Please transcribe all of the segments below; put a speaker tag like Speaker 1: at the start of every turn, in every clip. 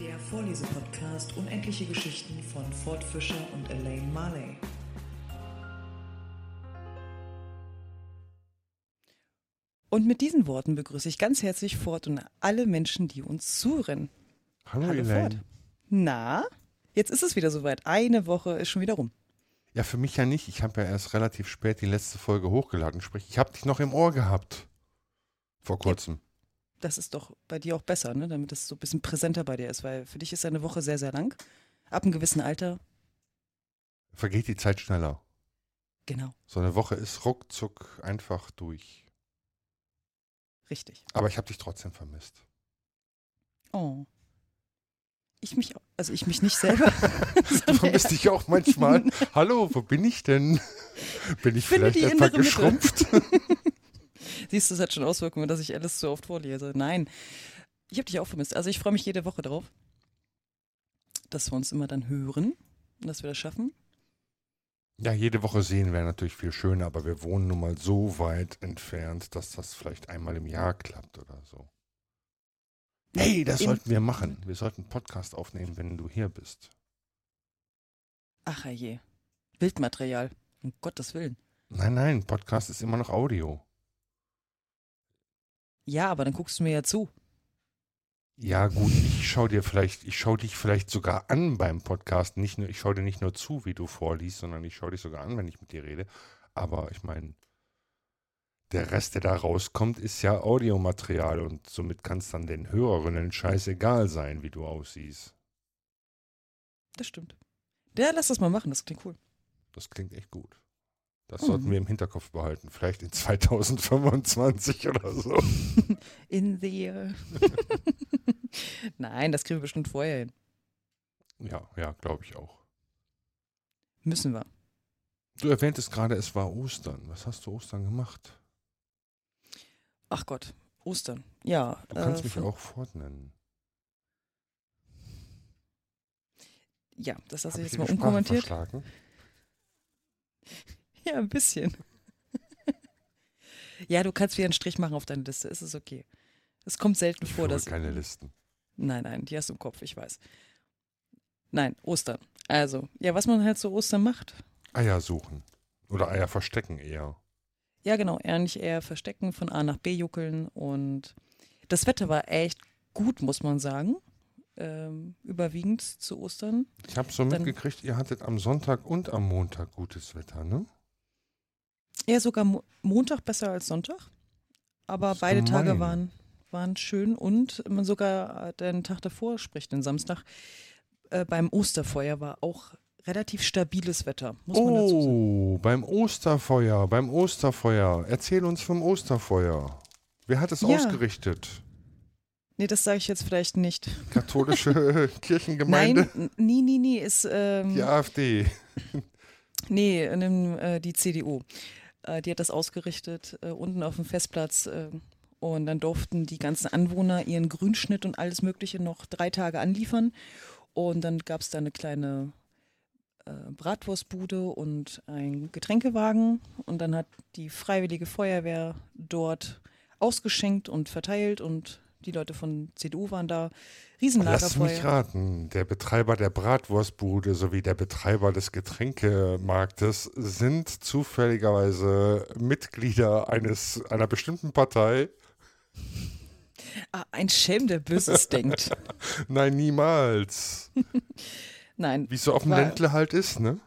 Speaker 1: Der Vorlesepodcast Unendliche Geschichten von Ford Fischer und Elaine Marley.
Speaker 2: Und mit diesen Worten begrüße ich ganz herzlich Ford und alle Menschen, die uns zuhören.
Speaker 3: Hallo,
Speaker 2: Hallo
Speaker 3: Elaine.
Speaker 2: Ford. Na, jetzt ist es wieder soweit. Eine Woche ist schon wieder rum.
Speaker 3: Ja, für mich ja nicht. Ich habe ja erst relativ spät die letzte Folge hochgeladen. Sprich, ich habe dich noch im Ohr gehabt. Vor kurzem.
Speaker 2: Das ist doch bei dir auch besser, ne? damit es so ein bisschen präsenter bei dir ist, weil für dich ist eine Woche sehr, sehr lang. Ab einem gewissen Alter,
Speaker 3: Vergeht die Zeit schneller.
Speaker 2: genau,
Speaker 3: So eine Woche ist ruckzuck einfach durch.
Speaker 2: richtig.
Speaker 3: Aber ich habe dich trotzdem vermisst.
Speaker 2: Oh. Ich mich, auch- also ich mich nicht selber.
Speaker 3: Du vermisst dich auch manchmal. Hallo, wo bin ich denn? Bin ich
Speaker 2: Finde
Speaker 3: vielleicht
Speaker 2: die
Speaker 3: etwa
Speaker 2: innere Mitte.
Speaker 3: geschrumpft?
Speaker 2: Siehst du, es hat schon Auswirkungen, dass ich alles so oft vorlese. Nein, ich habe dich auch vermisst. Also ich freue mich jede Woche darauf, dass wir uns immer dann hören und dass wir das schaffen.
Speaker 3: Ja, jede Woche sehen wäre natürlich viel schöner, aber wir wohnen nun mal so weit entfernt, dass das vielleicht einmal im Jahr klappt oder so. Hey, das
Speaker 2: In-
Speaker 3: sollten wir machen. Wir sollten einen Podcast aufnehmen, wenn du hier bist.
Speaker 2: Ach je. Bildmaterial. Um Gottes Willen.
Speaker 3: Nein, nein, Podcast ist immer noch Audio.
Speaker 2: Ja, aber dann guckst du mir ja zu.
Speaker 3: Ja, gut, ich schau dir vielleicht, ich schau dich vielleicht sogar an beim Podcast. Nicht nur, ich schau dir nicht nur zu, wie du vorliest, sondern ich schau dich sogar an, wenn ich mit dir rede. Aber ich meine, der Rest, der da rauskommt, ist ja Audiomaterial und somit kann es dann den Hörerinnen scheißegal sein, wie du aussiehst.
Speaker 2: Das stimmt. Ja, lass das mal machen, das klingt cool.
Speaker 3: Das klingt echt gut. Das
Speaker 2: Mhm.
Speaker 3: sollten wir im Hinterkopf behalten. Vielleicht in 2025 oder so.
Speaker 2: In the air. Nein, das kriegen wir bestimmt vorher hin.
Speaker 3: Ja, ja, glaube ich auch.
Speaker 2: Müssen wir.
Speaker 3: Du erwähntest gerade, es war Ostern. Was hast du Ostern gemacht?
Speaker 2: Ach Gott, Ostern. Ja.
Speaker 3: Du kannst
Speaker 2: äh,
Speaker 3: mich auch fortnennen.
Speaker 2: Ja, das lasse ich jetzt mal unkommentiert. Ja, ein bisschen. ja, du kannst wieder einen Strich machen auf deine Liste. Es ist okay. Es kommt selten
Speaker 3: Ich
Speaker 2: vor,
Speaker 3: führe
Speaker 2: dass.
Speaker 3: keine Listen.
Speaker 2: Nein, nein, die hast du im Kopf, ich weiß. Nein, Ostern. Also, ja, was man halt so Ostern macht.
Speaker 3: Eier suchen. Oder Eier verstecken eher.
Speaker 2: Ja, genau, eigentlich eher verstecken, von A nach B juckeln. Und das Wetter war echt gut, muss man sagen. Ähm, überwiegend zu Ostern.
Speaker 3: Ich habe so
Speaker 2: Dann-
Speaker 3: mitgekriegt, ihr hattet am Sonntag und am Montag gutes Wetter, ne?
Speaker 2: Eher sogar Mo Montag besser als Sonntag. Aber beide Tage waren, waren schön und man sogar äh, den Tag davor, sprich den Samstag, äh, beim Osterfeuer war auch relativ stabiles Wetter, muss man dazu sagen.
Speaker 3: Oh, beim Osterfeuer, beim Osterfeuer. Erzähl uns vom Osterfeuer. Wer hat es
Speaker 2: Ja.
Speaker 3: ausgerichtet?
Speaker 2: Nee, das sage ich jetzt vielleicht nicht.
Speaker 3: Katholische Kirchengemeinde?
Speaker 2: Nein, n- nie, nie, nie, ist, ähm,
Speaker 3: Die AfD.
Speaker 2: nee, nimm, äh, die CDU. Äh, die hat das ausgerichtet, äh, unten auf dem Festplatz. Äh, und dann durften die ganzen Anwohner ihren Grünschnitt und alles Mögliche noch drei Tage anliefern. Und dann gab es da eine kleine äh, Bratwurstbude und ein Getränkewagen. Und dann hat die Freiwillige Feuerwehr dort ausgeschenkt und verteilt. Und die Leute von CDU waren da.
Speaker 3: Lass mich
Speaker 2: Riesenlagerfeuer.
Speaker 3: raten. Der Betreiber der Bratwurstbude sowie der Betreiber des Getränkemarktes sind zufälligerweise Mitglieder eines, einer bestimmten Partei.
Speaker 2: Ah, ein Schelm, der Böses denkt.
Speaker 3: Nein, niemals.
Speaker 2: Nein,
Speaker 3: Wie es so auf dem Ländle halt ist, ne?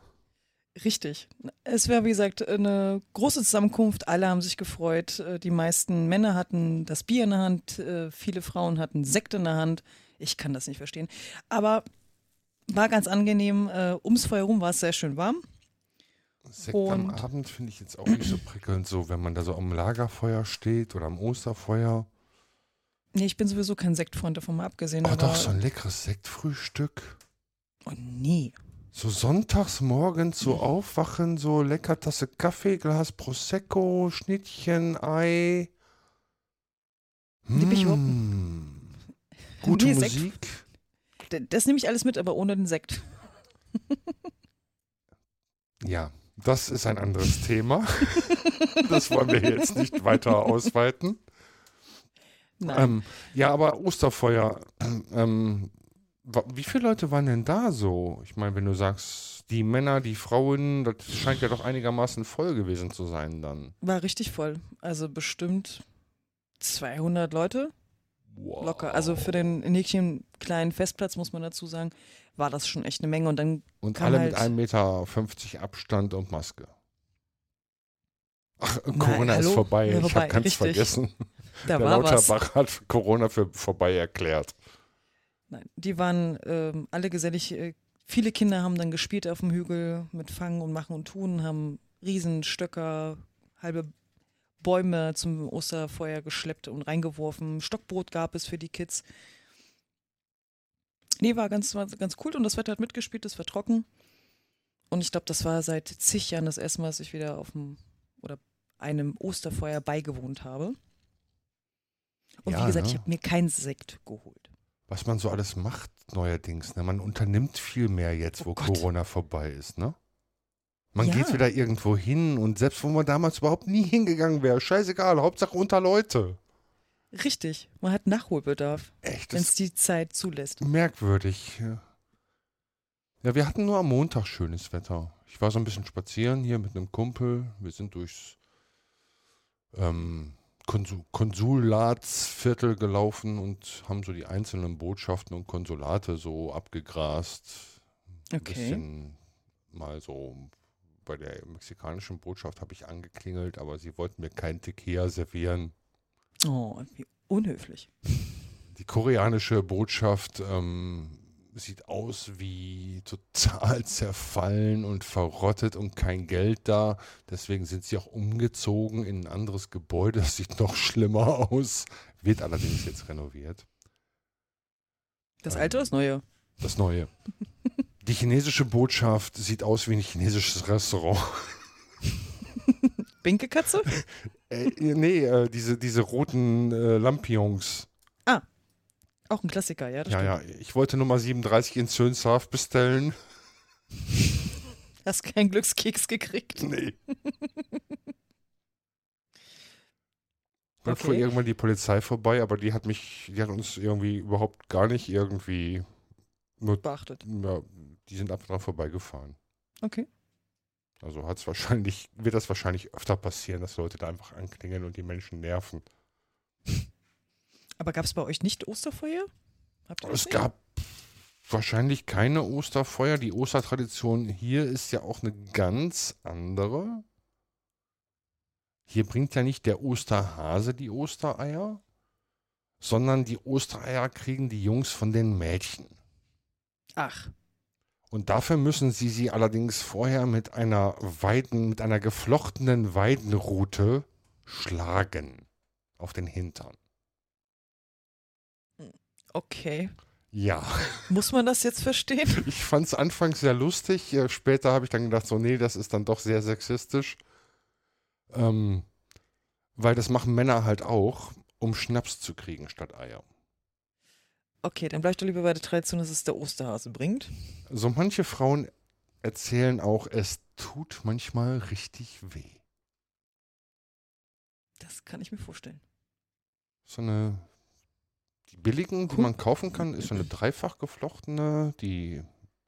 Speaker 2: Richtig. Es wäre, wie gesagt, eine große Zusammenkunft. Alle haben sich gefreut. Äh, Die meisten Männer hatten das Bier in der Hand. äh, Viele Frauen hatten Sekt in der Hand. Ich kann das nicht verstehen. Aber war ganz angenehm. Äh, Ums Feuer rum war es sehr schön warm.
Speaker 3: Sekt am
Speaker 2: Und-
Speaker 3: Abend finde ich jetzt auch nicht so prickelnd, so wenn man da so am Lagerfeuer steht oder am Osterfeuer.
Speaker 2: Nee, ich bin sowieso kein Sektfreund davon mal abgesehen.
Speaker 3: Oh,
Speaker 2: aber,
Speaker 3: doch, so ein leckeres Sektfrühstück.
Speaker 2: Oh, nee.
Speaker 3: So sonntags morgens so aufwachen, so lecker Tasse Kaffee, Glas Prosecco, Schnittchen, Ei.
Speaker 2: Lieb ich.
Speaker 3: Gute
Speaker 2: Nee, Sekt-
Speaker 3: Musik.
Speaker 2: D- Das nehme ich alles mit, aber ohne den Sekt.
Speaker 3: Ja, das ist ein anderes Thema. das wollen wir jetzt nicht weiter ausweiten.
Speaker 2: Nein.
Speaker 3: Ähm, ja, aber Osterfeuer, ähm, Wie viele Leute waren denn da so? Ich meine, wenn du sagst, die Männer, die Frauen, das scheint ja doch einigermaßen voll gewesen zu sein dann.
Speaker 2: War richtig voll. Also bestimmt 200 Leute
Speaker 3: Wow.
Speaker 2: locker. Also für den Näkchen kleinen Festplatz, muss man dazu sagen, war das schon echt eine Menge. Und dann,
Speaker 3: Und alle
Speaker 2: halt-
Speaker 3: mit 1,50 Meter Abstand und Maske. Ach,
Speaker 2: Nein,
Speaker 3: Corona ist
Speaker 2: hallo?
Speaker 3: vorbei.
Speaker 2: Ja,
Speaker 3: ich habe ganz
Speaker 2: richtig.
Speaker 3: vergessen.
Speaker 2: da
Speaker 3: Der. Lauterbach hat Corona für vorbei erklärt.
Speaker 2: Nein, die waren ähm, alle gesellig. Äh, viele Kinder haben dann gespielt auf dem Hügel mit Fangen und Machen und Tun, haben Riesenstöcker, halbe Bäume zum Osterfeuer geschleppt und reingeworfen. Stockbrot gab es für die Kids. Nee, war ganz, war ganz cool und das Wetter hat mitgespielt, es war trocken. Und ich glaube, das war seit zig Jahren das erste Mal, dass ich wieder auf dem oder einem Osterfeuer beigewohnt habe. Und
Speaker 3: Ja,
Speaker 2: wie gesagt,
Speaker 3: ne?
Speaker 2: ich habe mir keinen Sekt geholt.
Speaker 3: Was man so alles macht neuerdings. Ne? Man unternimmt viel mehr jetzt,
Speaker 2: Oh
Speaker 3: wo
Speaker 2: Gott.
Speaker 3: Corona vorbei ist. Ne? Man
Speaker 2: Ja.
Speaker 3: geht wieder irgendwo hin und selbst wo man damals überhaupt nie hingegangen wäre, scheißegal, Hauptsache unter Leute.
Speaker 2: Richtig, man hat Nachholbedarf,
Speaker 3: Echt,
Speaker 2: wenn es die Zeit zulässt.
Speaker 3: merkwürdig. Ja. ja, wir hatten nur am Montag schönes Wetter. Ich war so ein bisschen spazieren hier mit einem Kumpel. Wir sind durchs ähm, Konsu Konsulatsviertel gelaufen und haben so die einzelnen Botschaften und Konsulate so abgegrast. Ein
Speaker 2: Okay.
Speaker 3: bisschen mal so bei der mexikanischen Botschaft habe ich angeklingelt, aber sie wollten mir kein Tequila servieren.
Speaker 2: Oh, wie unhöflich.
Speaker 3: Die koreanische Botschaft ähm, sieht aus wie total zerfallen und verrottet und kein Geld da. Deswegen sind sie auch umgezogen in ein anderes Gebäude. Das sieht noch schlimmer aus. Wird allerdings jetzt renoviert.
Speaker 2: Das
Speaker 3: Ähm.
Speaker 2: alte oder das neue?
Speaker 3: Das neue. Die chinesische Botschaft sieht aus wie ein chinesisches Restaurant.
Speaker 2: Binkekatze?
Speaker 3: Äh, nee, äh, diese, diese roten äh, Lampions.
Speaker 2: Auch ein Klassiker, ja.
Speaker 3: Ja, ja, ich wollte Nummer 37 in Sönshaft bestellen.
Speaker 2: Hast keinen Glückskeks gekriegt.
Speaker 3: Nee. Dann fuhr
Speaker 2: Okay.
Speaker 3: irgendwann die Polizei vorbei, aber die hat mich, die hat uns irgendwie überhaupt gar nicht irgendwie, nur,
Speaker 2: Beachtet.
Speaker 3: ja, die sind einfach dran vorbeigefahren.
Speaker 2: Okay.
Speaker 3: Also hat's wahrscheinlich, wird das wahrscheinlich öfter passieren, dass Leute da einfach anklingeln und die Menschen nerven.
Speaker 2: Aber gab es bei euch nicht Osterfeuer?
Speaker 3: Es
Speaker 2: nicht?
Speaker 3: gab wahrscheinlich keine Osterfeuer. Die Ostertradition hier ist ja auch eine ganz andere. Hier bringt ja nicht der Osterhase die Ostereier, sondern die Ostereier kriegen die Jungs von den Mädchen.
Speaker 2: Ach,
Speaker 3: Und dafür müssen sie sie allerdings vorher mit einer Weiden, mit einer geflochtenen Weidenrute schlagen auf den Hintern.
Speaker 2: Okay.
Speaker 3: Ja.
Speaker 2: Muss man das jetzt verstehen?
Speaker 3: Ich fand es anfangs sehr lustig. äh, Später habe ich dann gedacht, so, nee, das ist dann doch sehr sexistisch. Ähm, weil das machen Männer halt auch, um Schnaps zu kriegen statt Eier.
Speaker 2: Okay, dann bleib doch lieber bei der Tradition, dass es der Osterhase bringt.
Speaker 3: So manche Frauen erzählen auch, es tut manchmal richtig weh.
Speaker 2: Das kann ich mir vorstellen.
Speaker 3: So eine, die billigen, die man kaufen kann, ist so eine dreifach geflochtene. Die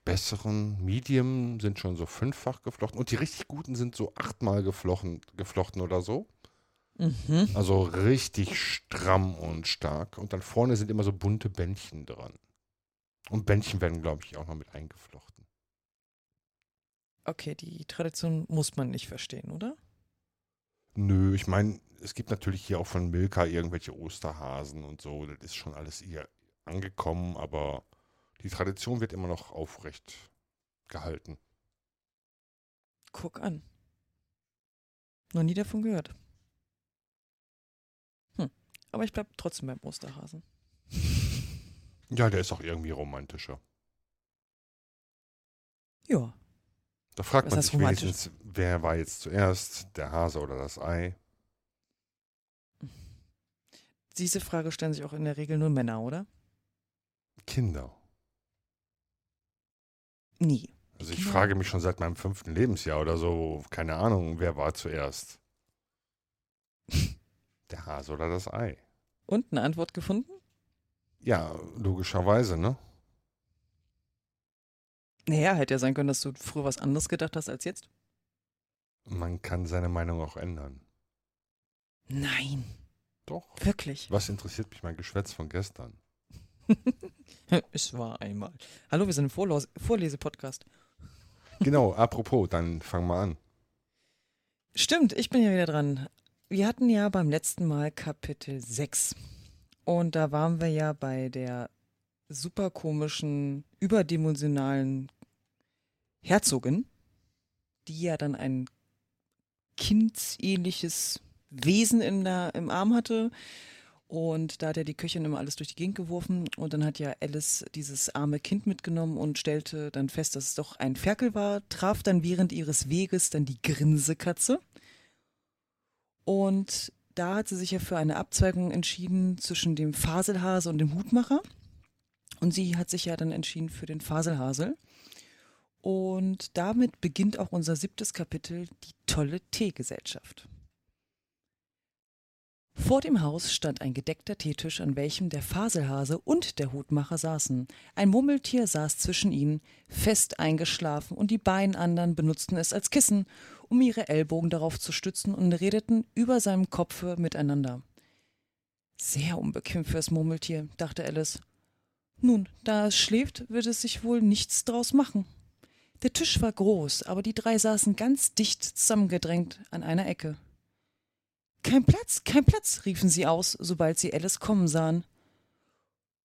Speaker 3: besseren, Medium sind schon so fünffach geflochten. Und die richtig guten sind so achtmal geflochten, geflochten oder so.
Speaker 2: Mhm.
Speaker 3: Also richtig stramm und stark. Und dann vorne sind immer so bunte Bändchen dran. Und Bändchen werden, glaube ich, auch noch mit eingeflochten.
Speaker 2: Okay, die Tradition muss man nicht verstehen, oder?
Speaker 3: Nö, ich meine, es gibt natürlich hier auch von Milka irgendwelche Osterhasen und so. Das ist schon alles hier angekommen, aber die Tradition wird immer noch aufrecht gehalten.
Speaker 2: Guck an. Noch nie davon gehört. Hm. Aber ich bleib trotzdem beim Osterhasen.
Speaker 3: Ja, der ist auch irgendwie romantischer.
Speaker 2: Ja.
Speaker 3: Da fragt man sich wenigstens, wer war jetzt zuerst, der Hase oder das Ei?
Speaker 2: Diese Frage stellen sich auch in der Regel nur Männer, oder?
Speaker 3: Kinder.
Speaker 2: Nie.
Speaker 3: Also ich
Speaker 2: Kinder-
Speaker 3: frage mich schon seit meinem fünften Lebensjahr oder so, keine Ahnung, wer war zuerst? Der Hase oder das Ei?
Speaker 2: Und eine Antwort gefunden?
Speaker 3: Ja, logischerweise, ne?
Speaker 2: Naja, hätte ja sein können, dass du früher was anderes gedacht hast als jetzt.
Speaker 3: Man kann seine Meinung auch ändern.
Speaker 2: Nein.
Speaker 3: Doch.
Speaker 2: Wirklich.
Speaker 3: Was interessiert mich mein Geschwätz von gestern?
Speaker 2: es war einmal. Hallo, wir sind im Vorlos Vorlesepodcast.
Speaker 3: Genau, apropos, dann fang mal an.
Speaker 2: Stimmt, ich bin ja wieder dran. Wir hatten ja beim letzten Mal Kapitel 6. Und da waren wir ja bei der super komischen, überdimensionalen Herzogin, die ja dann ein kindsähnliches Wesen in der, im Arm hatte. Und da hat ja die Köchin immer alles durch die Gegend geworfen. Und dann hat ja Alice dieses arme Kind mitgenommen und stellte dann fest, dass es doch ein Ferkel war, traf dann während ihres Weges dann die Grinsekatze. Und da hat sie sich ja für eine Abzweigung entschieden zwischen dem Faselhase und dem Hutmacher. Und sie hat sich ja dann entschieden für den Faselhasel. Und damit beginnt auch unser siebtes Kapitel, die tolle Teegesellschaft. Vor dem Haus stand ein gedeckter Teetisch, an welchem der Faselhase und der Hutmacher saßen. Ein Murmeltier saß zwischen ihnen, fest eingeschlafen, und die beiden anderen benutzten es als Kissen, um ihre Ellbogen darauf zu stützen und redeten über seinem Kopfe miteinander. Sehr unbequem fürs Murmeltier, dachte Alice. Nun, da es schläft, wird es sich wohl nichts draus machen. Der Tisch war groß, aber die drei saßen ganz dicht zusammengedrängt an einer Ecke. Kein Platz, kein Platz, riefen sie aus, sobald sie Alice kommen sahen.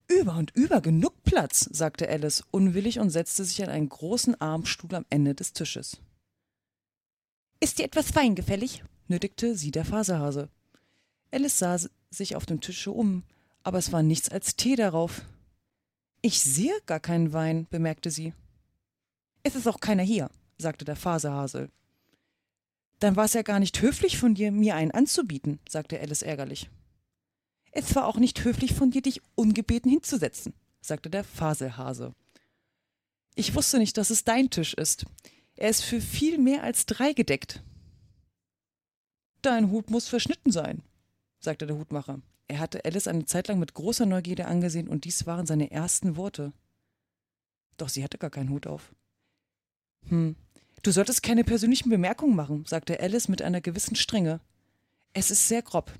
Speaker 2: Über und über genug Platz, sagte Alice unwillig und setzte sich an einen großen Armstuhl am Ende des Tisches. Ist dir etwas Wein gefällig? nötigte sie der Faserhase. Alice sah sich auf dem Tische um, aber es war nichts als Tee darauf. Ich sehe gar keinen Wein, bemerkte sie. Es ist auch keiner hier, sagte der Faserhase. Dann war es ja gar nicht höflich von dir, mir einen anzubieten, sagte Alice ärgerlich. Es war auch nicht höflich von dir, dich ungebeten hinzusetzen, sagte der Faselhase. Ich wusste nicht, dass es dein Tisch ist. Er ist für viel mehr als drei gedeckt. Dein Hut muss verschnitten sein, sagte der Hutmacher. Er hatte Alice eine Zeit lang mit großer Neugierde angesehen, und dies waren seine ersten Worte. Doch sie hatte gar keinen Hut auf. Hm, Du solltest keine persönlichen Bemerkungen machen, sagte Alice mit einer gewissen Strenge. Es ist sehr grob.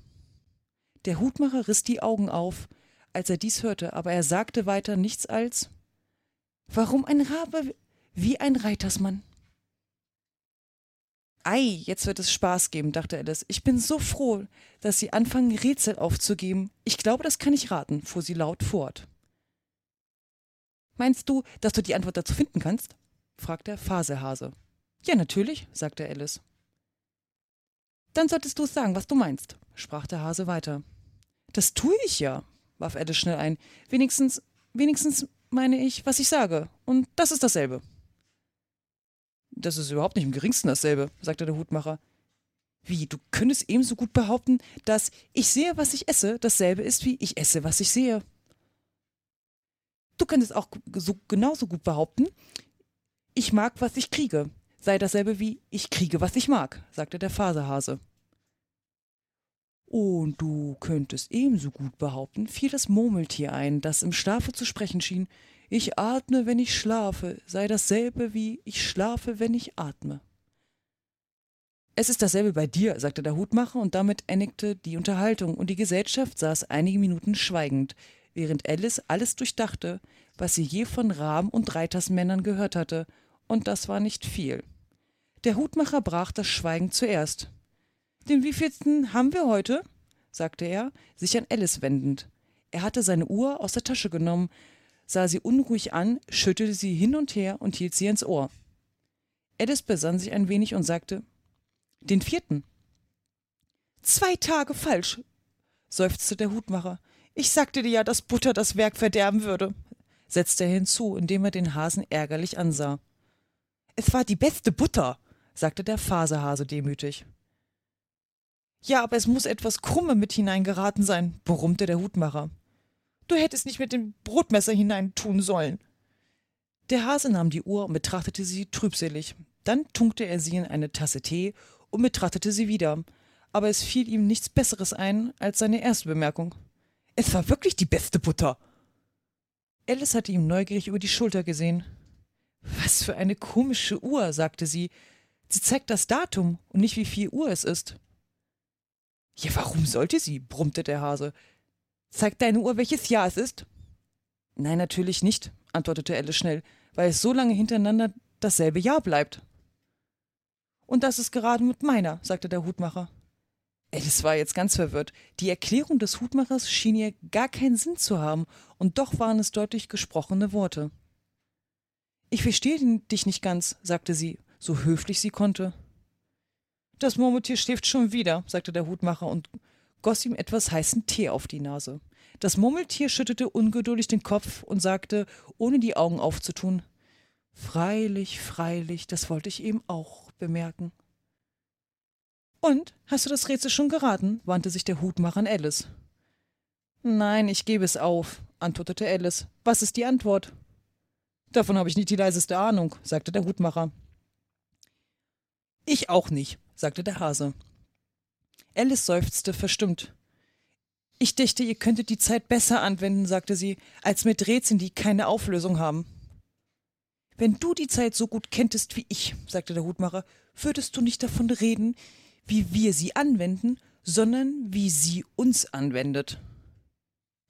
Speaker 2: Der Hutmacher riss die Augen auf, als er dies hörte, aber er sagte weiter nichts als Warum ein Rabe wie ein Reitersmann? Ei, jetzt wird es Spaß geben, dachte Alice. Ich bin so froh, dass Sie anfangen, Rätsel aufzugeben. Ich glaube, das kann ich raten, fuhr sie laut fort. Meinst du, dass du die Antwort dazu finden kannst? Fragte der Fasehase. Ja, natürlich, sagte Alice. Dann solltest du es sagen, was du meinst, sprach der Hase weiter. Das tue ich ja, warf Alice schnell ein. Wenigstens, wenigstens meine ich, was ich sage. Und das ist dasselbe. Das ist überhaupt nicht im geringsten dasselbe, sagte der Hutmacher. Wie, du könntest ebenso gut behaupten, dass ich sehe, was ich esse, dasselbe ist wie ich esse, was ich sehe. Du könntest auch so genauso gut behaupten, ich mag, was ich kriege, sei dasselbe wie ich kriege, was ich mag, sagte der Faserhase. Und du könntest ebenso gut behaupten, fiel das Murmeltier ein, das im Schlafe zu sprechen schien, ich atme, wenn ich schlafe, sei dasselbe wie ich schlafe, wenn ich atme. Es ist dasselbe bei dir, sagte der Hutmacher, und damit endigte die Unterhaltung, und die Gesellschaft saß einige Minuten schweigend, während Alice alles durchdachte, was sie je von Raben und Reitersmännern gehört hatte, und das war nicht viel. Der Hutmacher brach das Schweigen zuerst. Den wievielsten haben wir heute? sagte er, sich an Alice wendend. Er hatte seine Uhr aus der Tasche genommen, sah sie unruhig an, schüttelte sie hin und her und hielt sie ins Ohr. Alice besann sich ein wenig und sagte Den vierten. Zwei Tage falsch, seufzte der Hutmacher. Ich sagte dir ja, dass Butter das Werk verderben würde, setzte er hinzu, indem er den Hasen ärgerlich ansah. Es war die beste Butter, sagte der Faserhase demütig. Ja, aber es muss etwas Krumme mit hineingeraten sein, brummte der Hutmacher. Du hättest nicht mit dem Brotmesser hineintun sollen. Der Hase nahm die Uhr und betrachtete sie trübselig. Dann tunkte er sie in eine Tasse Tee und betrachtete sie wieder. Aber es fiel ihm nichts Besseres ein als seine erste Bemerkung. Es war wirklich die beste Butter. Alice hatte ihm neugierig über die Schulter gesehen. Was für eine komische Uhr, sagte sie. Sie zeigt das Datum und nicht wie viel Uhr es ist. Ja, warum sollte sie? brummte der Hase. Zeigt deine Uhr, welches Jahr es ist? Nein, natürlich nicht, antwortete Alice schnell, weil es so lange hintereinander dasselbe Jahr bleibt. Und das ist gerade mit meiner, sagte der Hutmacher. Alice war jetzt ganz verwirrt. Die Erklärung des Hutmachers schien ihr gar keinen Sinn zu haben, und doch waren es deutlich gesprochene Worte. Ich verstehe dich nicht ganz, sagte sie, so höflich sie konnte. Das Murmeltier schläft schon wieder, sagte der Hutmacher und goss ihm etwas heißen Tee auf die Nase. Das Murmeltier schüttelte ungeduldig den Kopf und sagte, ohne die Augen aufzutun, Freilich, freilich, das wollte ich eben auch bemerken. Und, hast du das Rätsel schon geraten? wandte sich der Hutmacher an Alice. Nein, ich gebe es auf, antwortete Alice. Was ist die Antwort? Davon habe ich nicht die leiseste Ahnung, sagte der Hutmacher. Ich auch nicht, sagte der Hase. Alice seufzte verstimmt. Ich dächte, ihr könntet die Zeit besser anwenden, sagte sie, als mit Rätseln, die keine Auflösung haben. Wenn du die Zeit so gut kenntest wie ich, sagte der Hutmacher, würdest du nicht davon reden, wie wir sie anwenden, sondern wie sie uns anwendet.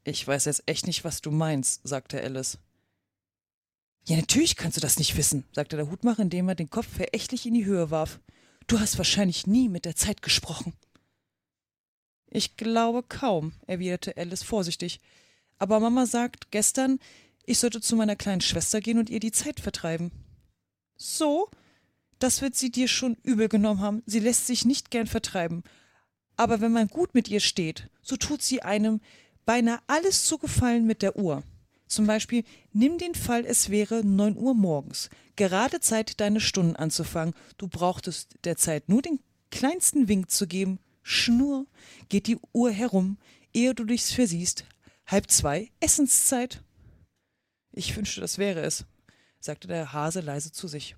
Speaker 2: Ich weiß jetzt echt nicht, was du meinst, sagte Alice. Ja, natürlich kannst du das nicht wissen, sagte der Hutmacher, indem er den Kopf verächtlich in die Höhe warf. Du hast wahrscheinlich nie mit der Zeit gesprochen. Ich glaube kaum, erwiderte Alice vorsichtig. Aber Mama sagt gestern, ich sollte zu meiner kleinen Schwester gehen und ihr die Zeit vertreiben. So? Das wird sie dir schon übel genommen haben. Sie lässt sich nicht gern vertreiben. Aber wenn man gut mit ihr steht, so tut sie einem beinahe alles zu gefallen mit der Uhr. Zum Beispiel, nimm den Fall, es wäre neun Uhr morgens. Gerade Zeit, deine Stunden anzufangen. Du brauchtest der Zeit nur den kleinsten Wink zu geben. Schnur, geht die Uhr herum, ehe du dich's versiehst. Halb zwei, Essenszeit. Ich wünschte, das wäre es, sagte der Hase leise zu sich.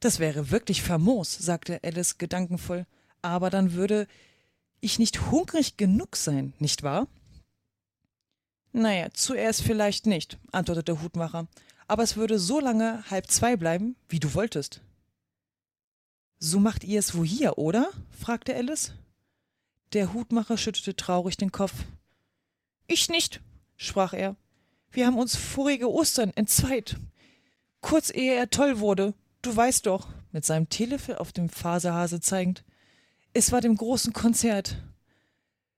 Speaker 2: Das wäre wirklich famos, sagte Alice gedankenvoll, aber dann würde ich nicht hungrig genug sein, nicht wahr? Naja, zuerst vielleicht nicht, antwortete der Hutmacher, aber es würde so lange halb zwei bleiben, wie du wolltest. So macht ihr es wo hier, oder? fragte Alice. Der Hutmacher schüttelte traurig den Kopf. Ich nicht, sprach er. Wir haben uns vorige Ostern entzweit. Kurz ehe er toll wurde. Du weißt doch, mit seinem Teelöffel auf dem Faserhase zeigend. Es war dem großen Konzert,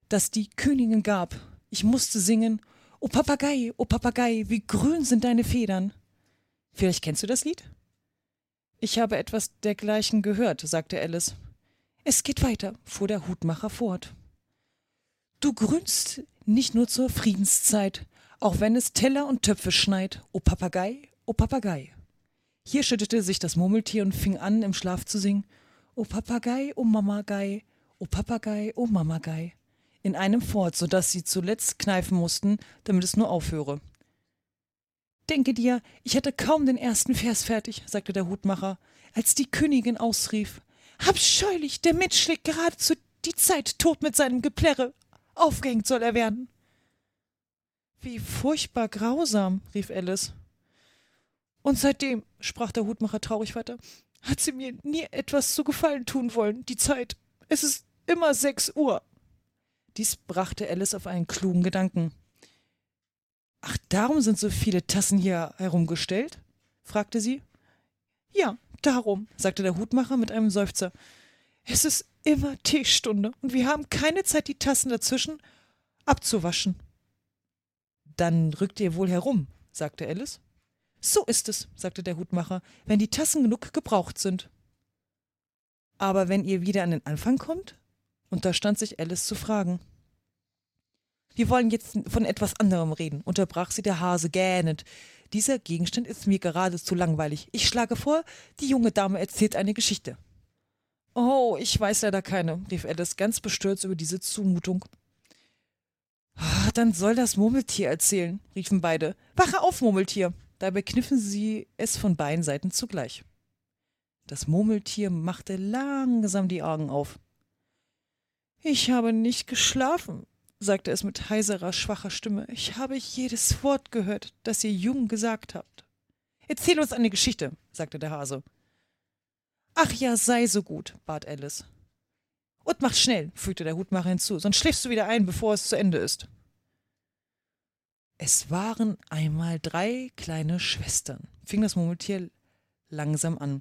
Speaker 2: das die Königin gab. Ich musste singen O Papagei, o Papagei, wie grün sind deine Federn. Vielleicht kennst du das Lied? Ich habe etwas dergleichen gehört, sagte Alice. Es geht weiter, fuhr der Hutmacher fort. Du grünst nicht nur zur Friedenszeit, auch wenn es Teller und Töpfe schneit, o Papagei, o Papagei. Hier schüttete sich das Murmeltier und fing an, im Schlaf zu singen, O Papagei, o Mamagei, o Papagei, o Mamagei in einem fort, so dass sie zuletzt kneifen mussten, damit es nur aufhöre. Denke dir, ich hatte kaum den ersten Vers fertig, sagte der Hutmacher, als die Königin ausrief. Abscheulich, der Mensch schlägt geradezu die Zeit tot mit seinem Geplärre. Aufgehängt soll er werden. Wie furchtbar grausam, rief Alice. Und seitdem, sprach der Hutmacher traurig weiter, hat sie mir nie etwas zu Gefallen tun wollen, die Zeit. Es ist immer sechs Uhr. Dies brachte Alice auf einen klugen Gedanken. Ach, darum sind so viele Tassen hier herumgestellt? fragte sie. Ja, darum, sagte der Hutmacher mit einem Seufzer. Es ist immer Teestunde und wir haben keine Zeit, die Tassen dazwischen abzuwaschen. Dann rückt ihr wohl herum, sagte Alice. So ist es, sagte der Hutmacher, wenn die Tassen genug gebraucht sind. Aber wenn ihr wieder an den Anfang kommt? Unterstand sich Alice zu fragen. Wir wollen jetzt von etwas anderem reden, unterbrach sie der Hase gähnend. Dieser Gegenstand ist mir geradezu langweilig. Ich schlage vor, die junge Dame erzählt eine Geschichte. Oh, ich weiß leider keine, rief Alice ganz bestürzt über diese Zumutung. Ah, dann soll das Murmeltier erzählen, riefen beide. Wache auf, Murmeltier! Dabei kniffen sie es von beiden Seiten zugleich. Das Murmeltier machte langsam die Augen auf. Ich habe nicht geschlafen, sagte es mit heiserer, schwacher Stimme. Ich habe jedes Wort gehört, das ihr Jung gesagt habt. Erzähl uns eine Geschichte, sagte der Hase. Ach ja, sei so gut, bat Alice. Und mach schnell, fügte der Hutmacher hinzu, sonst schläfst du wieder ein, bevor es zu Ende ist. Es waren einmal drei kleine Schwestern, fing das Murmeltier langsam an.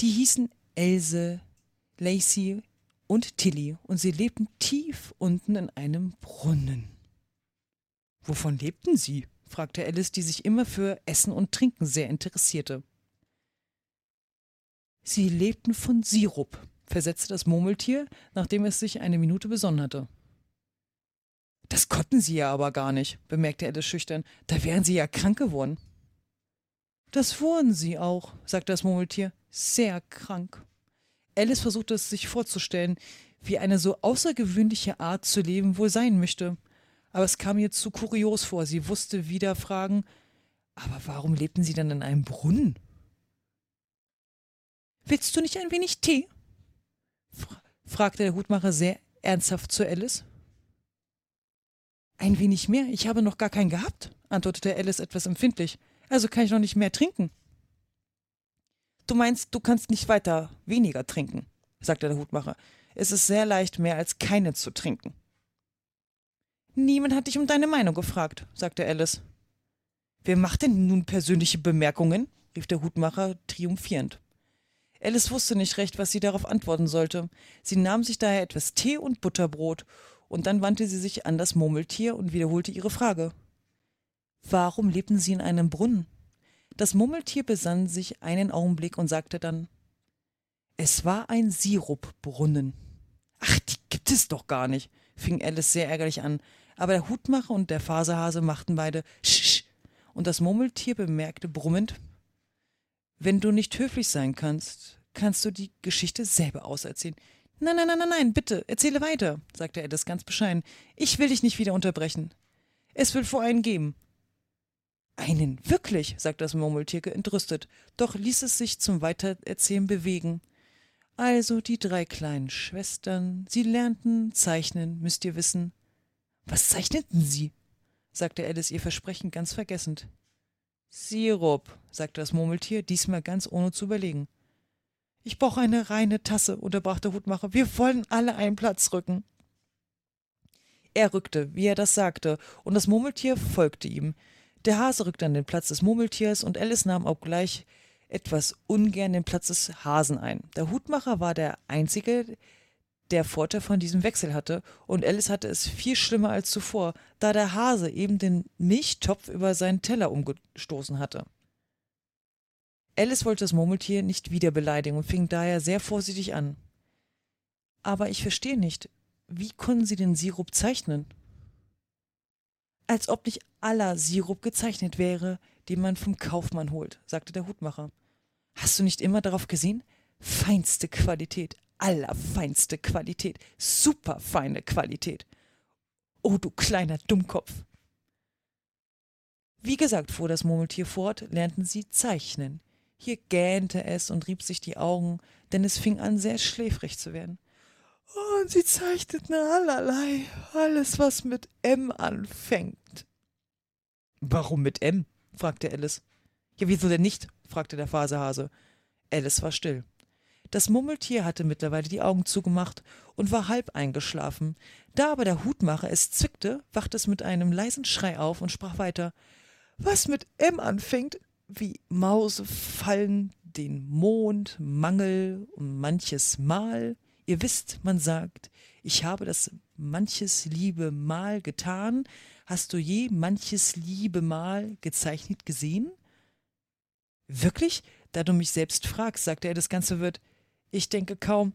Speaker 2: Die hießen Else, Lacey und Tilly und sie lebten tief unten in einem Brunnen. Wovon lebten sie? fragte Alice, die sich immer für Essen und Trinken sehr interessierte. Sie lebten von Sirup, versetzte das Murmeltier, nachdem es sich eine Minute besonnen hatte. Das konnten sie ja aber gar nicht, bemerkte Alice schüchtern. Da wären sie ja krank geworden. Das wurden sie auch, sagte das Murmeltier. Sehr krank. Alice versuchte es sich vorzustellen, wie eine so außergewöhnliche Art zu leben wohl sein möchte. Aber es kam ihr zu kurios vor. Sie wusste wieder fragen, aber warum lebten sie dann in einem Brunnen? Willst du nicht ein wenig Tee? Fra fragte der Hutmacher sehr ernsthaft zu Alice. Ein wenig mehr? Ich habe noch gar keinen gehabt, antwortete Alice etwas empfindlich. Also kann ich noch nicht mehr trinken. Du meinst, du kannst nicht weiter weniger trinken, sagte der Hutmacher. Es ist sehr leicht, mehr als keine zu trinken. Niemand hat dich um deine Meinung gefragt, sagte Alice. Wer macht denn nun persönliche Bemerkungen? rief der Hutmacher triumphierend. Alice wusste nicht recht, was sie darauf antworten sollte. Sie nahm sich daher etwas Tee und Butterbrot, und dann wandte sie sich an das Murmeltier und wiederholte ihre Frage. Warum lebten sie in einem Brunnen? Das Murmeltier besann sich einen Augenblick und sagte dann Es war ein Sirupbrunnen. Ach, die gibt es doch gar nicht, fing Alice sehr ärgerlich an, aber der Hutmacher und der Faserhase machten beide Sch, und das Murmeltier bemerkte brummend wenn du nicht höflich sein kannst, kannst du die Geschichte selber auserzählen. Nein, nein, nein, nein, nein, bitte, erzähle weiter, sagte Alice ganz bescheiden. Ich will dich nicht wieder unterbrechen. Es wird vor einen geben. Einen, wirklich, sagte das Murmeltier entrüstet, doch ließ es sich zum Weitererzählen bewegen. Also die drei kleinen Schwestern, sie lernten zeichnen, müsst ihr wissen. Was zeichneten sie? sagte Alice ihr Versprechen ganz vergessend. Sirup, sagte das Murmeltier, diesmal ganz ohne zu überlegen. Ich brauche eine reine Tasse, unterbrach der Hutmacher. Wir wollen alle einen Platz rücken. Er rückte, wie er das sagte, und das Murmeltier folgte ihm. Der Hase rückte an den Platz des Murmeltiers und Alice nahm auch gleich etwas ungern den Platz des Hasen ein. Der Hutmacher war der Einzige, der Vorteil von diesem Wechsel hatte, und Alice hatte es viel schlimmer als zuvor, da der Hase eben den Milchtopf über seinen Teller umgestoßen hatte. Alice wollte das Murmeltier nicht wieder beleidigen und fing daher sehr vorsichtig an. Aber ich verstehe nicht, wie konnten Sie den Sirup zeichnen? Als ob nicht aller Sirup gezeichnet wäre, den man vom Kaufmann holt, sagte der Hutmacher. Hast du nicht immer darauf gesehen? Feinste Qualität, allerfeinste Qualität, superfeine Qualität. Oh, du kleiner Dummkopf. Wie gesagt, fuhr das Murmeltier fort, lernten sie zeichnen. Hier gähnte es und rieb sich die Augen, denn es fing an, sehr schläfrig zu werden. Und sie zeichneten allerlei, alles, was mit M anfängt. Warum mit M? fragte Alice. Ja, wieso denn nicht? fragte der Fasehase. Alice war still. Das Mummeltier hatte mittlerweile die Augen zugemacht und war halb eingeschlafen. Da aber der Hutmacher es zwickte, wachte es mit einem leisen Schrei auf und sprach weiter. Was mit M anfängt, wie Mause fallen, den Mond, Mangel und manches Mal. Ihr wisst, man sagt, ich habe das manches liebe Mal getan. Hast du je manches liebe Mal gezeichnet gesehen? Wirklich? Da du mich selbst fragst, sagte er, das Ganze wird. Ich denke kaum.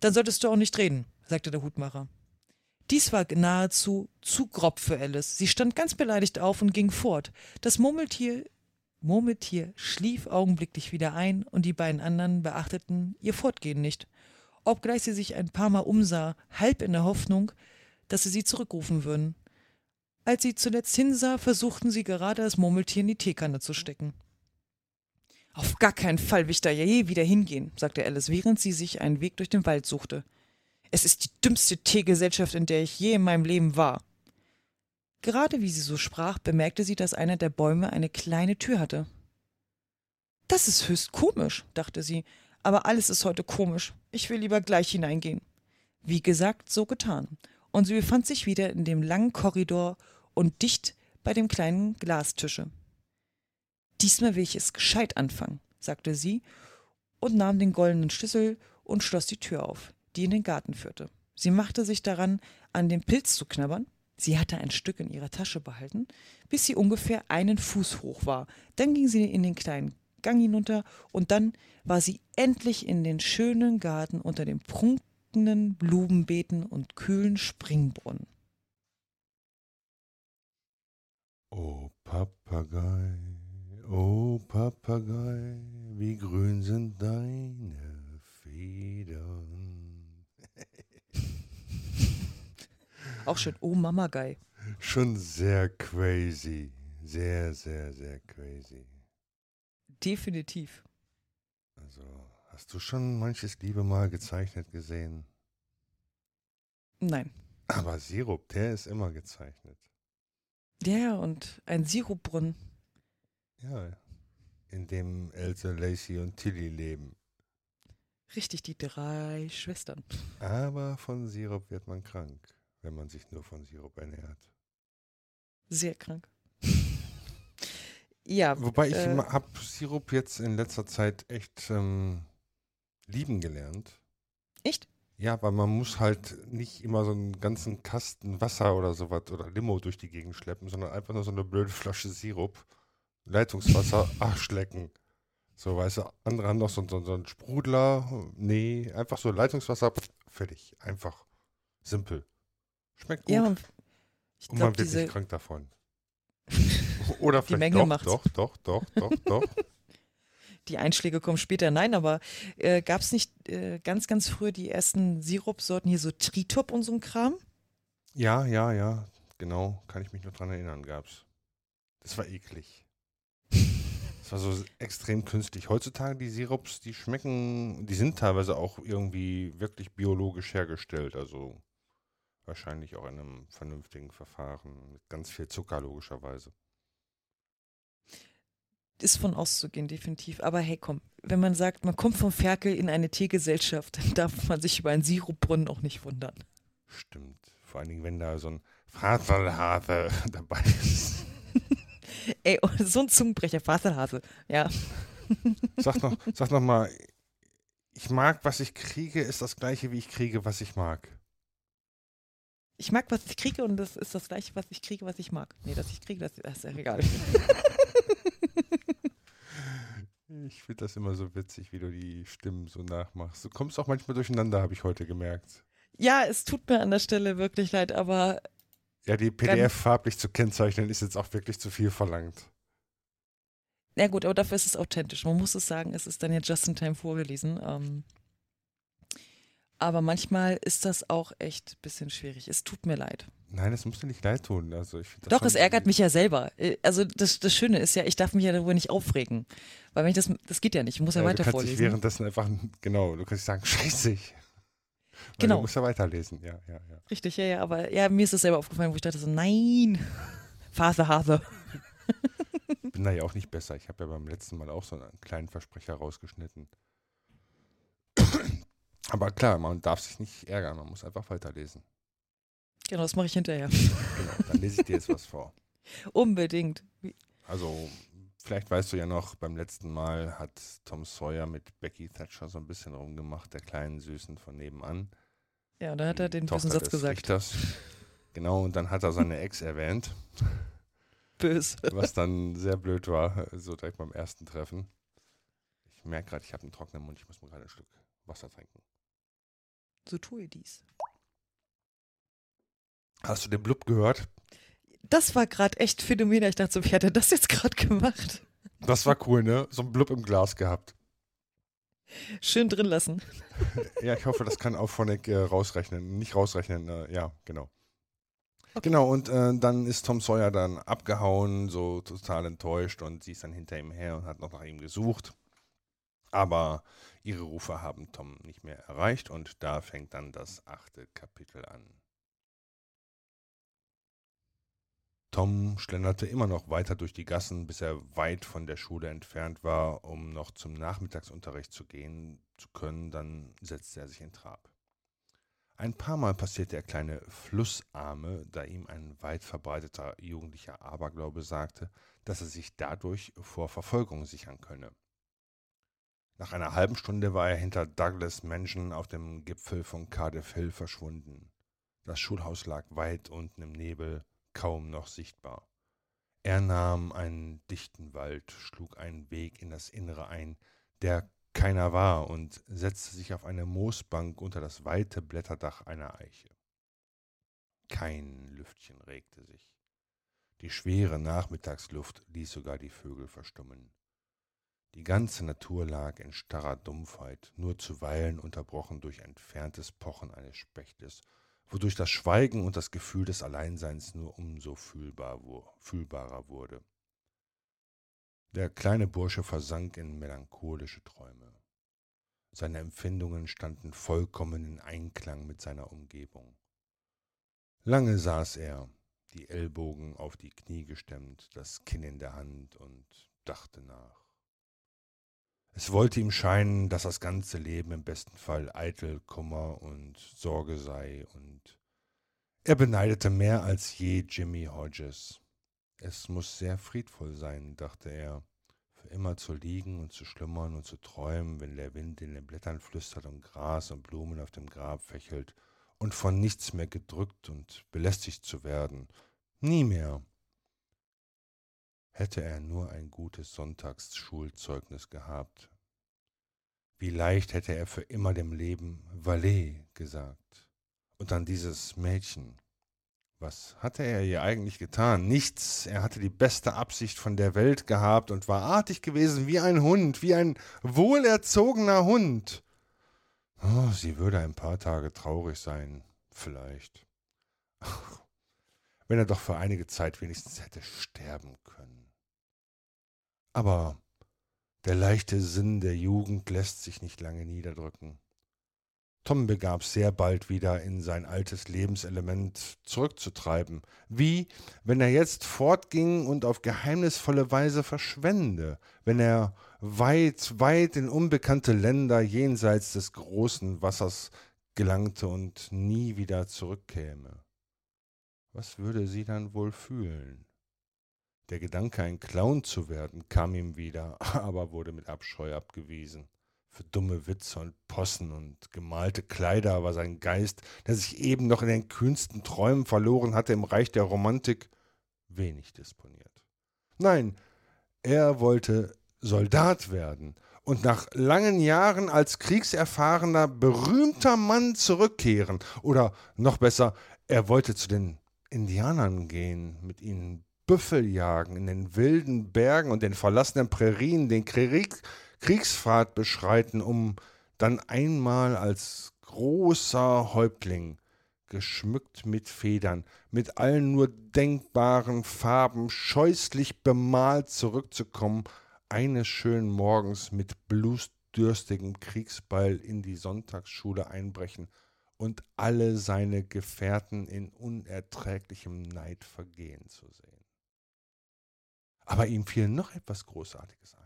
Speaker 2: Dann solltest du auch nicht reden, sagte der Hutmacher. Dies war nahezu zu grob für Alice. Sie stand ganz beleidigt auf und ging fort. Das Murmeltier, Murmeltier schlief augenblicklich wieder ein und die beiden anderen beachteten ihr Fortgehen nicht, obgleich sie sich ein paar Mal umsah, halb in der Hoffnung, dass sie sie zurückrufen würden. Als sie zuletzt hinsah, versuchten sie gerade das Murmeltier in die Teekanne zu stecken. Auf gar keinen Fall will ich da je wieder hingehen, sagte Alice, während sie sich einen Weg durch den Wald suchte. Es ist die dümmste Teegesellschaft, in der ich je in meinem Leben war. Gerade wie sie so sprach, bemerkte sie, dass einer der Bäume eine kleine Tür hatte. Das ist höchst komisch, dachte sie, aber alles ist heute komisch. Ich will lieber gleich hineingehen. Wie gesagt, so getan. Und sie befand sich wieder in dem langen Korridor und dicht bei dem kleinen Glastische. Diesmal will ich es gescheit anfangen, sagte sie und nahm den goldenen Schlüssel und schloss die Tür auf, die in den Garten führte. Sie machte sich daran, an dem Pilz zu knabbern. Sie hatte ein Stück in ihrer Tasche behalten, bis sie ungefähr einen Fuß hoch war. Dann ging sie in den kleinen Gang hinunter und dann war sie endlich in den schönen Garten unter den prunkenden Blumenbeeten und kühlen Springbrunnen.
Speaker 3: Oh Papagei, oh Papagei, wie grün sind deine Federn.
Speaker 2: Auch schön, oh Mamagei.
Speaker 3: Schon sehr crazy. Sehr, sehr, sehr crazy.
Speaker 2: Definitiv.
Speaker 3: Also, hast du schon manches Liebe mal gezeichnet gesehen?
Speaker 2: Nein.
Speaker 3: Aber Sirup, der ist immer gezeichnet.
Speaker 2: Ja, und ein Sirupbrunnen.
Speaker 3: Ja, in dem Else, Lacey und Tilly leben.
Speaker 2: Richtig, die drei Schwestern.
Speaker 3: Aber von Sirup wird man krank, wenn man sich nur von Sirup ernährt.
Speaker 2: Sehr krank. Ja.
Speaker 3: Wobei ich
Speaker 2: äh,
Speaker 3: habe Sirup jetzt in letzter Zeit echt ähm, lieben gelernt.
Speaker 2: Echt?
Speaker 3: Ja, weil man muss halt nicht immer so einen ganzen Kasten Wasser oder sowas oder Limo durch die Gegend schleppen, sondern einfach nur so eine blöde Flasche Sirup, Leitungswasser, ach, schlecken. So, weißt du, andere haben noch so, so, so einen Sprudler. Nee, einfach so Leitungswasser, pff, fertig. Einfach. Simpel. Schmeckt gut.
Speaker 2: Ja, und ich
Speaker 3: und man wird
Speaker 2: diese,
Speaker 3: nicht krank davon. Oder vielleicht
Speaker 2: Menge
Speaker 3: doch,
Speaker 2: macht's.
Speaker 3: doch, doch, doch, doch, doch.
Speaker 2: die Einschläge kommen später. Nein, aber äh, gab es nicht äh, ganz, ganz früh die ersten Sirupsorten, hier so Tritop und so ein Kram?
Speaker 3: Ja, ja, ja, genau. Kann ich mich noch dran erinnern, gab's. Das war eklig. Das war so extrem künstlich. Heutzutage die Sirups, die schmecken, die sind teilweise auch irgendwie wirklich biologisch hergestellt. Also wahrscheinlich auch in einem vernünftigen Verfahren mit ganz viel Zucker logischerweise.
Speaker 2: Ist von auszugehen, definitiv. Aber hey, komm, wenn man sagt, man kommt vom Ferkel in eine Teegesellschaft, dann darf man sich über einen Sirupbrunnen auch nicht wundern.
Speaker 3: Stimmt. Vor allen Dingen, wenn da so ein Faserhase dabei ist.
Speaker 2: Ey, oh, so ein Zungenbrecher, Faselhase. Ja.
Speaker 3: Sag noch, sag noch mal, ich mag, was ich kriege, ist das gleiche, wie ich kriege, was ich mag.
Speaker 2: Ich mag, was ich kriege und das ist das gleiche, was ich kriege, was ich mag. Nee, das ich kriege, das, das ist ja egal.
Speaker 3: Ich finde das immer so witzig, wie du die Stimmen so nachmachst. Du kommst auch manchmal durcheinander, habe ich heute gemerkt.
Speaker 2: Ja, es tut mir an der Stelle wirklich leid, aber
Speaker 3: Ja, die PDF farblich zu kennzeichnen, ist jetzt auch wirklich zu viel verlangt.
Speaker 2: na gut, aber dafür ist es authentisch. Man muss es sagen, es ist dann ja just in time vorgelesen. Ähm, aber manchmal ist das auch echt ein bisschen schwierig. Es tut mir leid.
Speaker 3: Nein, es muss dir nicht leid tun. Also ich das
Speaker 2: Doch, es ärgert mich ja selber. Äh, Also das, das Schöne ist ja, ich darf mich ja darüber nicht aufregen. Weil wenn ich das, das geht ja nicht, ich muss ja,
Speaker 3: Ja,
Speaker 2: weiter
Speaker 3: du kannst dich
Speaker 2: vorlesen.
Speaker 3: währenddessen einfach, genau, du kannst sagen, scheiße. ich. Weil
Speaker 2: Genau.
Speaker 3: Du musst ja weiterlesen, ja, ja, ja.
Speaker 2: Richtig, ja, ja, aber ja, mir ist es selber aufgefallen, wo ich dachte so, nein, Faserhase.
Speaker 3: Bin da ja auch nicht besser. Ich habe ja beim letzten Mal auch so einen kleinen Versprecher rausgeschnitten. Aber klar, man darf sich nicht ärgern, man muss einfach weiterlesen.
Speaker 2: Genau, das mache ich hinterher.
Speaker 3: Genau, dann lese ich dir jetzt was vor.
Speaker 2: Unbedingt.
Speaker 3: Also, vielleicht weißt du ja noch, beim letzten Mal hat Tom Sawyer mit Becky Thatcher so ein bisschen rumgemacht, der kleinen Süßen von nebenan.
Speaker 2: Ja, und dann hat er den bösen Satz gesagt.
Speaker 3: Richters. Genau, und dann hat er seine Ex erwähnt,
Speaker 2: Bös.
Speaker 3: was dann sehr blöd war, so direkt beim ersten Treffen. Ich merke gerade, ich habe einen trockenen Mund, ich muss mir gerade ein Stück Wasser trinken.
Speaker 2: So tue dies.
Speaker 3: Hast du den Blub gehört?
Speaker 2: Das war gerade echt phänomenal. Ich dachte so, wie hat er das jetzt gerade gemacht?
Speaker 3: Das war cool, ne? So ein Blub im Glas gehabt.
Speaker 2: Schön drin lassen.
Speaker 3: Ja, ich hoffe, das kann auch Phonic äh, rausrechnen. Nicht rausrechnen, äh, ja, genau. Genau, und äh, dann ist Tom Sawyer dann abgehauen, so total enttäuscht und sie ist dann hinter ihm her und hat noch nach ihm gesucht. Aber ihre Rufe haben Tom nicht mehr erreicht und da fängt dann das achte Kapitel an. Tom schlenderte immer noch weiter durch die Gassen, bis er weit von der Schule entfernt war, um noch zum Nachmittagsunterricht zu gehen zu können, dann setzte er sich in Trab. Ein paar Mal passierte er kleine Flussarme, da ihm ein weit verbreiteter jugendlicher Aberglaube sagte, dass er sich dadurch vor Verfolgung sichern könne. Nach einer halben Stunde war er hinter Douglas Mansion auf dem Gipfel von Cardiff Hill verschwunden. Das Schulhaus lag weit unten im Nebel, kaum noch sichtbar. Er nahm einen dichten Wald, schlug einen Weg in das Innere ein, der keiner war, und setzte sich auf eine Moosbank unter das weite Blätterdach einer Eiche. Kein Lüftchen regte sich. Die schwere Nachmittagsluft ließ sogar die Vögel verstummen. Die ganze Natur lag in starrer Dumpfheit, nur zuweilen unterbrochen durch entferntes Pochen eines Spechtes wodurch das Schweigen und das Gefühl des Alleinseins nur umso fühlbar, fühlbarer wurde. Der kleine Bursche versank in melancholische Träume. Seine Empfindungen standen vollkommen in Einklang mit seiner Umgebung. Lange saß er, die Ellbogen auf die Knie gestemmt, das Kinn in der Hand und dachte nach. Es wollte ihm scheinen, dass das ganze Leben im besten Fall eitel Kummer und Sorge sei, und er beneidete mehr als je Jimmy Hodges. Es muss sehr friedvoll sein, dachte er, für immer zu liegen und zu schlummern und zu träumen, wenn der Wind in den Blättern flüstert und Gras und Blumen auf dem Grab fächelt, und von nichts mehr gedrückt und belästigt zu werden. Nie mehr. Hätte er nur ein gutes Sonntagsschulzeugnis gehabt. Wie leicht hätte er für immer dem Leben Valet gesagt. Und dann dieses Mädchen. Was hatte er ihr eigentlich getan? Nichts. Er hatte die beste Absicht von der Welt gehabt und war artig gewesen wie ein Hund, wie ein wohlerzogener Hund. Oh, sie würde ein paar Tage traurig sein, vielleicht. Ach, wenn er doch für einige Zeit wenigstens hätte sterben können. Aber der leichte Sinn der Jugend lässt sich nicht lange niederdrücken. Tom begab sehr bald wieder in sein altes Lebenselement zurückzutreiben, wie wenn er jetzt fortging und auf geheimnisvolle Weise verschwende, wenn er weit, weit in unbekannte Länder jenseits des großen Wassers gelangte und nie wieder zurückkäme. Was würde sie dann wohl fühlen? Der Gedanke, ein Clown zu werden, kam ihm wieder, aber wurde mit Abscheu abgewiesen. Für dumme Witze und Possen und gemalte Kleider war sein Geist, der sich eben noch in den kühnsten Träumen verloren hatte im Reich der Romantik, wenig disponiert. Nein, er wollte Soldat werden und nach langen Jahren als kriegserfahrener, berühmter Mann zurückkehren. Oder noch besser, er wollte zu den Indianern gehen, mit ihnen Büffel jagen, in den wilden Bergen und den verlassenen Prärien den Krieg, Kriegspfad beschreiten, um dann einmal als großer Häuptling, geschmückt mit Federn, mit allen nur denkbaren Farben, scheußlich bemalt zurückzukommen, eines schönen Morgens mit blutdürstigem Kriegsbeil in die Sonntagsschule einbrechen und alle seine Gefährten in unerträglichem Neid vergehen zu sehen. Aber ihm fiel noch etwas Großartiges ein.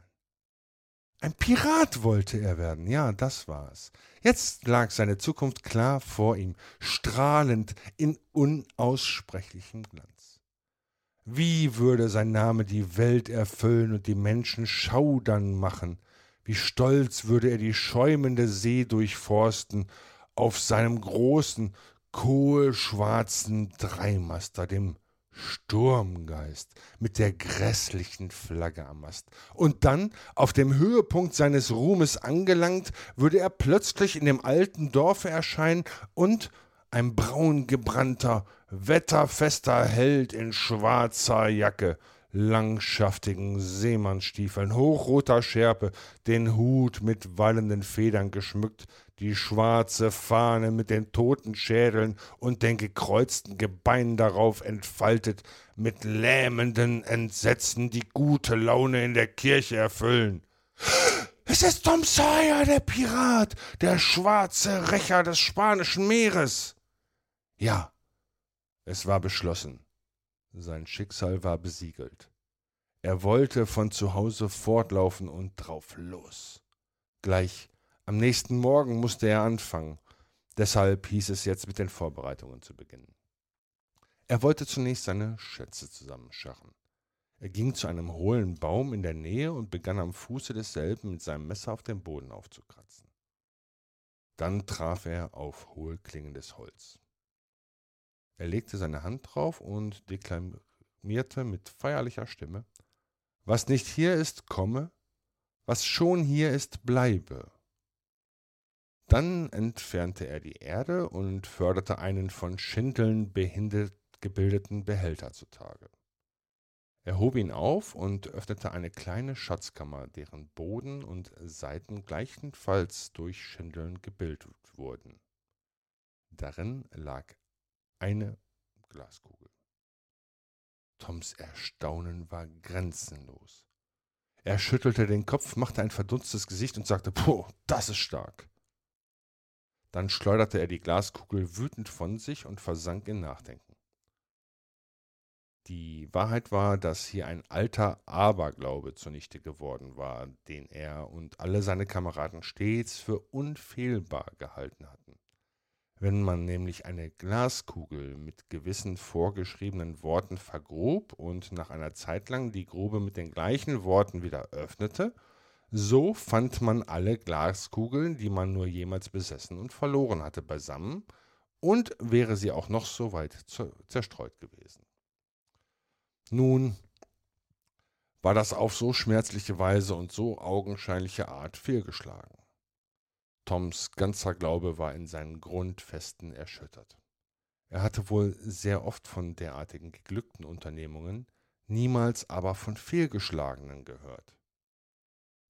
Speaker 3: Ein Pirat wollte er werden, ja, das war es. Jetzt lag seine Zukunft klar vor ihm, strahlend in unaussprechlichem Glanz. Wie würde sein Name die Welt erfüllen und die Menschen schaudern machen, wie stolz würde er die schäumende See durchforsten auf seinem großen, kohlschwarzen Dreimaster, dem Sturmgeist mit der grässlichen Flagge am Mast. Und dann, auf dem Höhepunkt seines Ruhmes angelangt, würde er plötzlich in dem alten Dorfe erscheinen und ein braungebrannter, wetterfester Held in schwarzer Jacke, langschaftigen Seemannsstiefeln, hochroter Schärpe, den Hut mit wallenden Federn geschmückt, die schwarze Fahne mit den toten Schädeln und den gekreuzten Gebeinen darauf entfaltet, mit lähmenden Entsetzen die gute Laune in der Kirche erfüllen. Es ist Tom Sawyer, der Pirat, der schwarze Rächer des spanischen Meeres. Ja, es war beschlossen. Sein Schicksal war besiegelt. Er wollte von zu Hause fortlaufen und drauf los. Gleich am nächsten Morgen musste er anfangen. Deshalb hieß es jetzt mit den Vorbereitungen zu beginnen. Er wollte zunächst seine Schätze zusammenscharren. Er ging zu einem hohlen Baum in der Nähe und begann am Fuße desselben mit seinem Messer auf den Boden aufzukratzen. Dann traf er auf hohl klingendes Holz. Er legte seine Hand drauf und deklamierte mit feierlicher Stimme Was nicht hier ist, komme, was schon hier ist, bleibe. Dann entfernte er die Erde und förderte einen von Schindeln behindert gebildeten Behälter zutage. Er hob ihn auf und öffnete eine kleine Schatzkammer, deren Boden und Seiten gleichenfalls durch Schindeln gebildet wurden. Darin lag eine Glaskugel. Toms Erstaunen war grenzenlos. Er schüttelte den Kopf, machte ein verdunstes Gesicht und sagte, Puh, das ist stark. Dann schleuderte er die Glaskugel wütend von sich und versank in Nachdenken. Die Wahrheit war, dass hier ein alter Aberglaube zunichte geworden war, den er und alle seine Kameraden stets für unfehlbar gehalten hatten. Wenn man nämlich eine Glaskugel mit gewissen vorgeschriebenen Worten vergrub und nach einer Zeit lang die Grube mit den gleichen Worten wieder öffnete, so fand man alle Glaskugeln, die man nur jemals besessen und verloren hatte, beisammen, und wäre sie auch noch so weit zerstreut gewesen. Nun war das auf so schmerzliche Weise und so augenscheinliche Art fehlgeschlagen. Toms ganzer Glaube war in seinen Grundfesten erschüttert. Er hatte wohl sehr oft von derartigen geglückten Unternehmungen, niemals aber von fehlgeschlagenen gehört.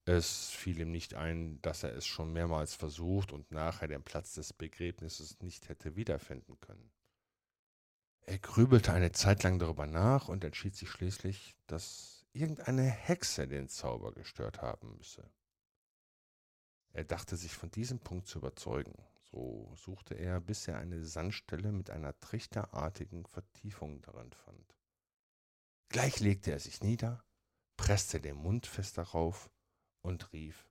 Speaker 3: Es fiel ihm nicht ein, dass er es schon mehrmals versucht und nachher den Platz des Begräbnisses nicht hätte wiederfinden können. Er grübelte eine Zeit lang darüber nach und entschied sich schließlich, dass irgendeine Hexe den Zauber gestört haben müsse. Er dachte sich von diesem Punkt zu überzeugen. So suchte er, bis er eine Sandstelle mit einer trichterartigen Vertiefung darin fand. Gleich legte er sich nieder, presste den Mund fest darauf und rief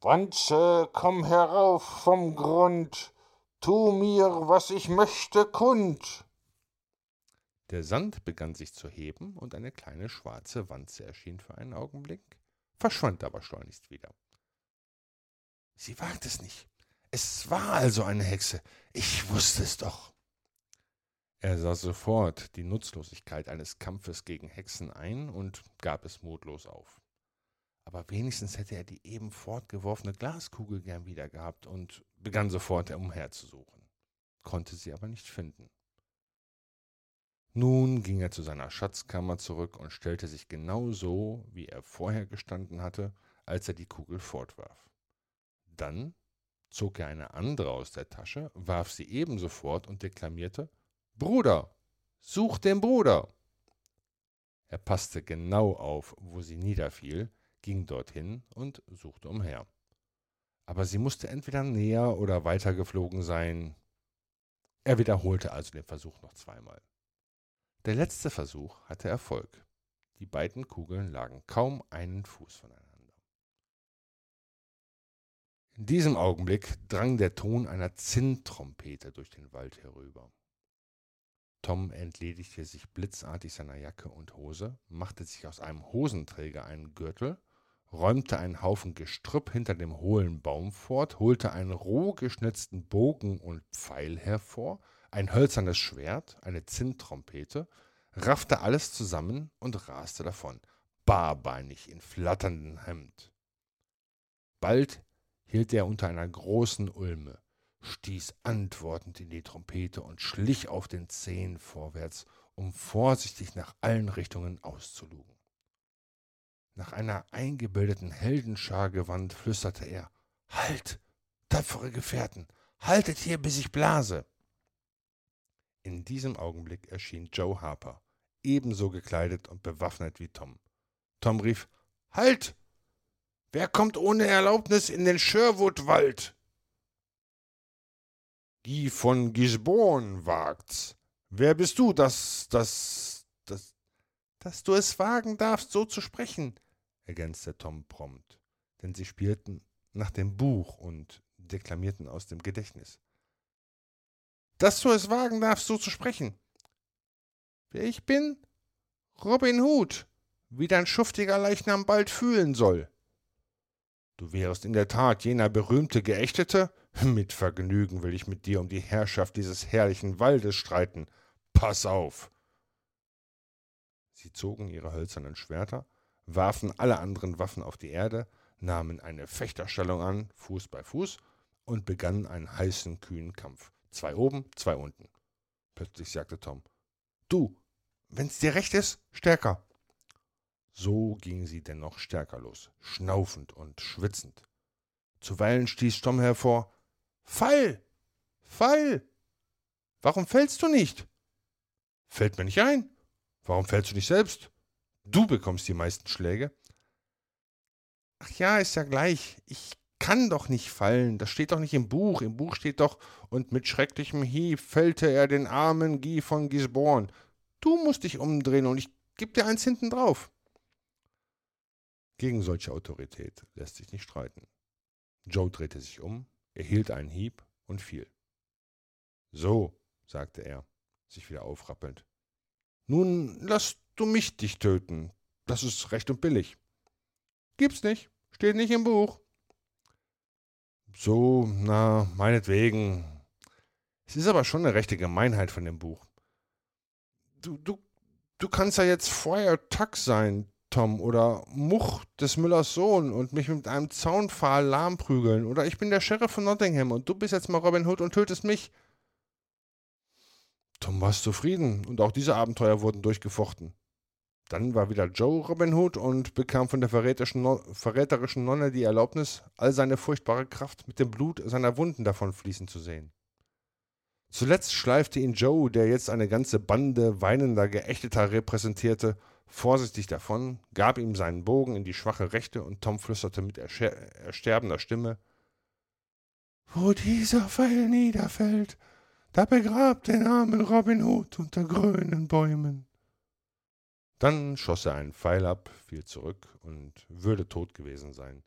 Speaker 3: Wanze, komm herauf vom Grund, Tu mir, was ich möchte, kund. Der Sand begann sich zu heben, und eine kleine schwarze Wanze erschien für einen Augenblick, verschwand aber schleunigst wieder. Sie wagt es nicht. Es war also eine Hexe. Ich wusste es doch. Er sah sofort die Nutzlosigkeit eines Kampfes gegen Hexen ein und gab es mutlos auf. Aber wenigstens hätte er die eben fortgeworfene Glaskugel gern wieder gehabt und begann sofort umherzusuchen, konnte sie aber nicht finden. Nun ging er zu seiner Schatzkammer zurück und stellte sich genau so, wie er vorher gestanden hatte, als er die Kugel fortwarf. Dann zog er eine andere aus der Tasche, warf sie ebenso fort und deklamierte Bruder, such den Bruder. Er passte genau auf, wo sie niederfiel, ging dorthin und suchte umher. Aber sie musste entweder näher oder weiter geflogen sein. Er wiederholte also den Versuch noch zweimal. Der letzte Versuch hatte Erfolg. Die beiden Kugeln lagen kaum einen Fuß voneinander. In diesem Augenblick drang der Ton einer Zinntrompete durch den Wald herüber. Tom entledigte sich blitzartig seiner Jacke und Hose, machte sich aus einem Hosenträger einen Gürtel räumte einen Haufen Gestrüpp hinter dem hohlen Baum fort, holte einen roh geschnitzten Bogen und Pfeil hervor, ein hölzernes Schwert, eine Zinntrompete, raffte alles zusammen und raste davon, barbeinig in flatterndem Hemd. Bald hielt er unter einer großen Ulme, stieß antwortend in die Trompete und schlich auf den Zehen vorwärts, um vorsichtig nach allen Richtungen auszulugen. Nach einer eingebildeten Heldenschar gewandt, flüsterte er Halt, tapfere Gefährten, haltet hier, bis ich blase. In diesem Augenblick erschien Joe Harper, ebenso gekleidet und bewaffnet wie Tom. Tom rief Halt. Wer kommt ohne Erlaubnis in den Sherwood-Wald? Die von Gisborne wagt's, Wer bist du, dass, dass, dass, dass du es wagen darfst, so zu sprechen? Ergänzte Tom prompt, denn sie spielten nach dem Buch und deklamierten aus dem Gedächtnis. Dass du es wagen darfst, so zu sprechen. Wer ich bin? Robin Hood, wie dein schuftiger Leichnam bald fühlen soll. Du wärest in der Tat jener berühmte Geächtete? Mit Vergnügen will ich mit dir um die Herrschaft dieses herrlichen Waldes streiten. Pass auf! Sie zogen ihre hölzernen Schwerter, warfen alle anderen Waffen auf die Erde, nahmen eine Fechterstellung an, Fuß bei Fuß, und begannen einen heißen, kühnen Kampf. Zwei oben, zwei unten. Plötzlich sagte Tom: Du, wenn's dir recht ist, stärker. So gingen sie dennoch stärker los, schnaufend und schwitzend. Zuweilen stieß Tom hervor: Fall! Fall! Warum fällst du nicht? Fällt mir nicht ein. Warum fällst du nicht selbst? Du bekommst die meisten Schläge. Ach ja, ist ja gleich. Ich kann doch nicht fallen. Das steht doch nicht im Buch. Im Buch steht doch, und mit schrecklichem Hieb fällte er den armen Guy von Gisborne. Du musst dich umdrehen und ich geb dir eins hinten drauf. Gegen solche Autorität lässt sich nicht streiten. Joe drehte sich um, erhielt einen Hieb und fiel. So, sagte er, sich wieder aufrappelnd. Nun lass du mich dich töten. Das ist recht und billig. Gibt's nicht, steht nicht im Buch. So, na, meinetwegen. Es ist aber schon eine rechte Gemeinheit von dem Buch. Du, du, du kannst ja jetzt Friar Tuck sein, Tom, oder Much des Müllers Sohn und mich mit einem Zaunpfahl lahmprügeln. Oder ich bin der Sheriff von Nottingham und du bist jetzt mal Robin Hood und tötest mich. Tom war zufrieden und auch diese Abenteuer wurden durchgefochten. Dann war wieder Joe Robin Hood und bekam von der verräterischen Nonne die Erlaubnis, all seine furchtbare Kraft mit dem Blut seiner Wunden davonfließen zu sehen. Zuletzt schleifte ihn Joe, der jetzt eine ganze Bande weinender Geächteter repräsentierte, vorsichtig davon, gab ihm seinen Bogen in die schwache Rechte und Tom flüsterte mit ersterbender Stimme: Wo dieser Pfeil niederfällt, da begrabt den armen Robin Hood unter grünen Bäumen. Dann schoss er einen Pfeil ab, fiel zurück und würde tot gewesen sein.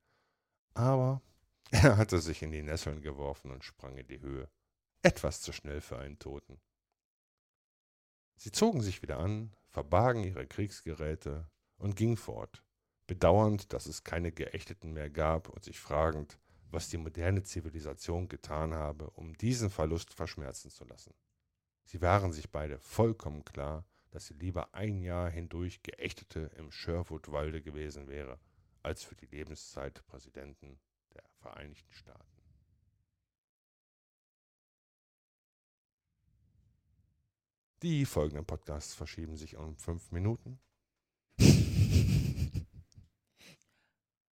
Speaker 3: Aber er hatte sich in die Nesseln geworfen und sprang in die Höhe. Etwas zu schnell für einen Toten. Sie zogen sich wieder an, verbargen ihre Kriegsgeräte und gingen fort, bedauernd, dass es keine Geächteten mehr gab und sich fragend, was die moderne Zivilisation getan habe, um diesen Verlust verschmerzen zu lassen. Sie waren sich beide vollkommen klar, dass sie lieber ein Jahr hindurch Geächtete im Sherwood-Walde gewesen wäre, als für die Lebenszeit Präsidenten der Vereinigten Staaten. Die folgenden Podcasts verschieben sich um fünf Minuten.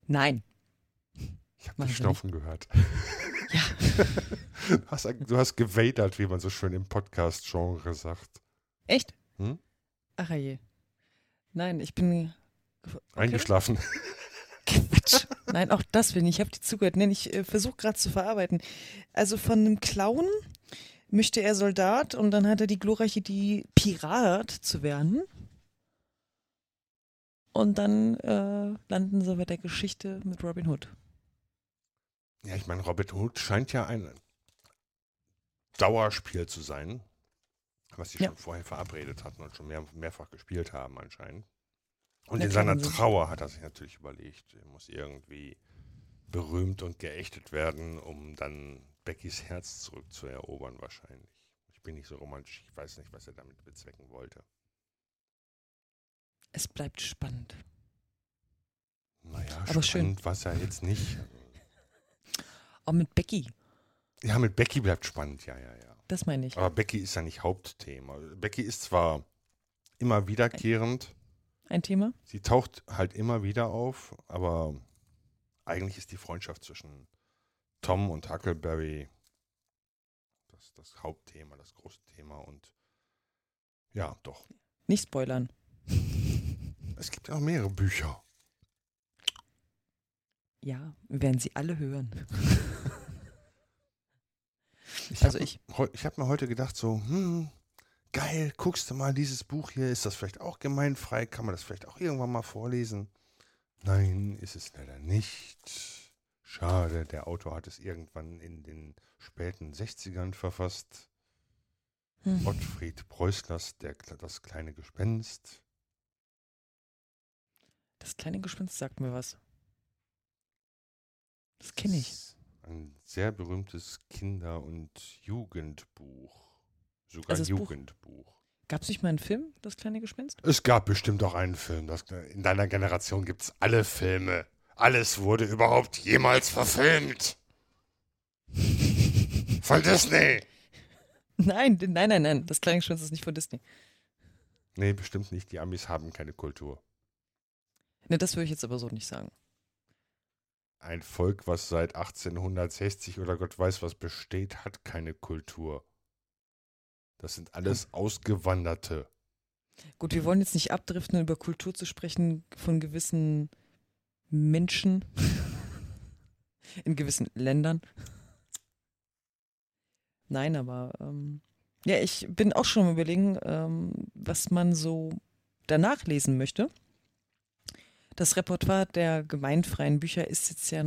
Speaker 2: Nein.
Speaker 3: Ich habe dich Schnaufen gehört.
Speaker 2: Ja.
Speaker 3: du, hast, du hast gewadert, wie man so schön im Podcast-Genre sagt.
Speaker 2: Echt?
Speaker 3: Hm?
Speaker 2: Ach je. Nein, ich bin
Speaker 3: okay. eingeschlafen.
Speaker 2: Quatsch. Nein, auch das bin ich. Ich habe die zugehört. Nein, ich äh, versuche gerade zu verarbeiten. Also von einem Clown möchte er Soldat und dann hat er die glorreiche die Pirat zu werden. Und dann äh, landen sie bei der Geschichte mit Robin Hood.
Speaker 3: Ja, ich meine, Robin Hood scheint ja ein Dauerspiel zu sein was sie ja. schon vorher verabredet hatten und schon mehr, mehrfach gespielt haben anscheinend. Und in seiner Trauer hat er sich natürlich überlegt, er muss irgendwie berühmt und geächtet werden, um dann Beckys Herz zurückzuerobern wahrscheinlich. Ich bin nicht so romantisch, ich weiß nicht, was er damit bezwecken wollte.
Speaker 2: Es bleibt spannend.
Speaker 3: Naja, Aber spannend war es ja jetzt nicht.
Speaker 2: Auch mit Becky.
Speaker 3: Ja, mit Becky bleibt spannend, ja, ja, ja.
Speaker 2: Das meine ich.
Speaker 3: Aber Becky ist ja nicht Hauptthema. Becky ist zwar immer wiederkehrend.
Speaker 2: Ein Thema?
Speaker 3: Sie taucht halt immer wieder auf, aber eigentlich ist die Freundschaft zwischen Tom und Huckleberry das, das Hauptthema, das große Thema und ja, doch.
Speaker 2: Nicht spoilern.
Speaker 3: Es gibt ja auch mehrere Bücher.
Speaker 2: Ja, werden sie alle hören.
Speaker 3: Ich also ich. ich habe mir heute gedacht, so, hm, geil, guckst du mal, dieses Buch hier, ist das vielleicht auch gemeinfrei? Kann man das vielleicht auch irgendwann mal vorlesen? Nein, ist es leider nicht. Schade, der Autor hat es irgendwann in den späten 60ern verfasst.
Speaker 2: Hm.
Speaker 3: Ottfried Preußlers der, Das kleine Gespenst.
Speaker 2: Das kleine Gespenst sagt mir was. Das kenne ich.
Speaker 3: Ein sehr berühmtes Kinder- und Jugendbuch. Sogar
Speaker 2: Also
Speaker 3: ein Jugendbuch.
Speaker 2: Gab es nicht mal einen Film, Das kleine Gespenst?
Speaker 3: Es gab bestimmt auch einen Film. Das, in deiner Generation gibt es alle Filme. Alles wurde überhaupt jemals verfilmt. Von Disney.
Speaker 2: Nein, nein, nein, nein. Das kleine Gespenst ist nicht von Disney.
Speaker 3: Nee, bestimmt nicht. Die Amis haben keine Kultur.
Speaker 2: Ne, das würde ich jetzt aber so nicht sagen.
Speaker 3: Ein Volk, was seit 1860 oder Gott weiß was besteht, hat keine Kultur. Das sind alles Ausgewanderte.
Speaker 2: Gut, wir wollen jetzt nicht abdriften, über Kultur zu sprechen von gewissen Menschen in gewissen Ländern. Nein, aber ähm, ja, ich bin auch schon am überlegen, ähm, was man so danach lesen möchte. Das Repertoire der gemeinfreien Bücher ist jetzt ja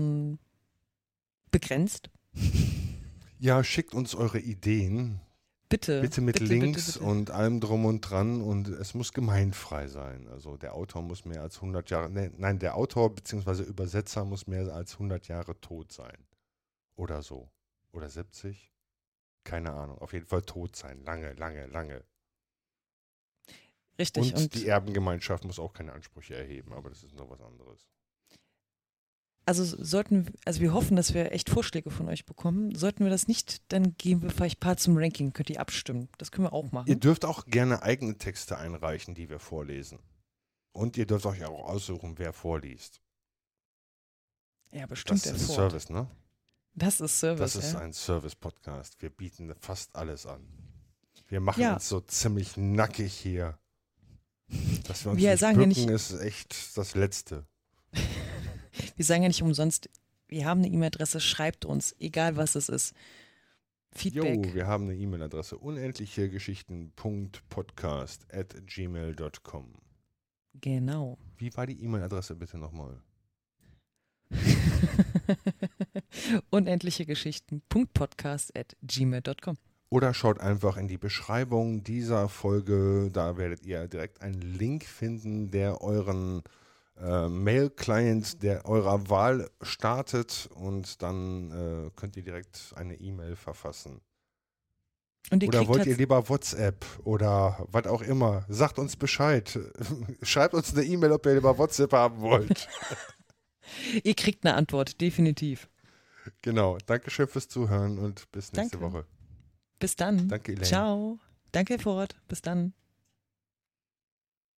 Speaker 2: begrenzt.
Speaker 3: Ja, schickt uns eure Ideen.
Speaker 2: Bitte.
Speaker 3: Bitte mit
Speaker 2: bitte,
Speaker 3: Links
Speaker 2: bitte, bitte.
Speaker 3: und allem drum und dran und es muss gemeinfrei sein. Also der Autor muss mehr als 100 Jahre, nee, nein, der Autor bzw. Übersetzer muss mehr als 100 Jahre tot sein. Oder so. Oder 70? Keine Ahnung. Auf jeden Fall tot sein. Lange, lange, lange.
Speaker 2: Richtig.
Speaker 3: Und,
Speaker 2: Und,
Speaker 3: die Erbengemeinschaft muss auch keine Ansprüche erheben, aber das ist noch was anderes.
Speaker 2: also sollten, also wir hoffen, dass wir echt Vorschläge von euch bekommen. Sollten wir das nicht, dann gehen wir vielleicht ein paar zum Ranking. Könnt ihr abstimmen. Das können wir auch machen.
Speaker 3: Ihr dürft auch gerne eigene Texte einreichen, die wir vorlesen. Und ihr dürft euch auch aussuchen, wer vorliest.
Speaker 2: ja, bestimmt
Speaker 3: Das ist
Speaker 2: Ford.
Speaker 3: Service, ne?
Speaker 2: Das ist Service.
Speaker 3: Das ist
Speaker 2: ja.
Speaker 3: ein Service-Podcast. Wir bieten fast alles an. Wir machen
Speaker 2: Ja.
Speaker 3: uns so ziemlich nackig hier. Dass wir uns
Speaker 2: Wir
Speaker 3: nicht
Speaker 2: sagen ja
Speaker 3: bücken,
Speaker 2: nicht-
Speaker 3: ist echt das Letzte.
Speaker 2: Wir sagen ja nicht umsonst, wir haben eine E-Mail-Adresse, schreibt uns, egal was es ist. Feedback.
Speaker 3: Jo, wir haben eine E-Mail-Adresse unendlichegeschichten.podcast at gmail.com.
Speaker 2: Genau.
Speaker 3: Wie war die E-Mail-Adresse bitte nochmal?
Speaker 2: Unendliche Geschichten. Podcast at gmail.com.
Speaker 3: Oder schaut einfach in die Beschreibung dieser Folge. Da werdet ihr direkt einen Link finden, der euren äh, Mail-Client der eurer Wahl startet und dann äh, könnt ihr direkt eine E-Mail verfassen.
Speaker 2: Ihr
Speaker 3: Oder wollt ihr
Speaker 2: tats-
Speaker 3: lieber WhatsApp oder was auch immer? Sagt uns Bescheid. Schreibt uns eine E-Mail, ob ihr lieber WhatsApp haben wollt.
Speaker 2: ihr kriegt eine Antwort, definitiv.
Speaker 3: genau. Dankeschön fürs Zuhören und bis nächste
Speaker 2: Danke.
Speaker 3: Woche.
Speaker 2: Bis dann.
Speaker 3: Danke, Elaine.
Speaker 2: Ciao. Danke, Ford. Bis dann.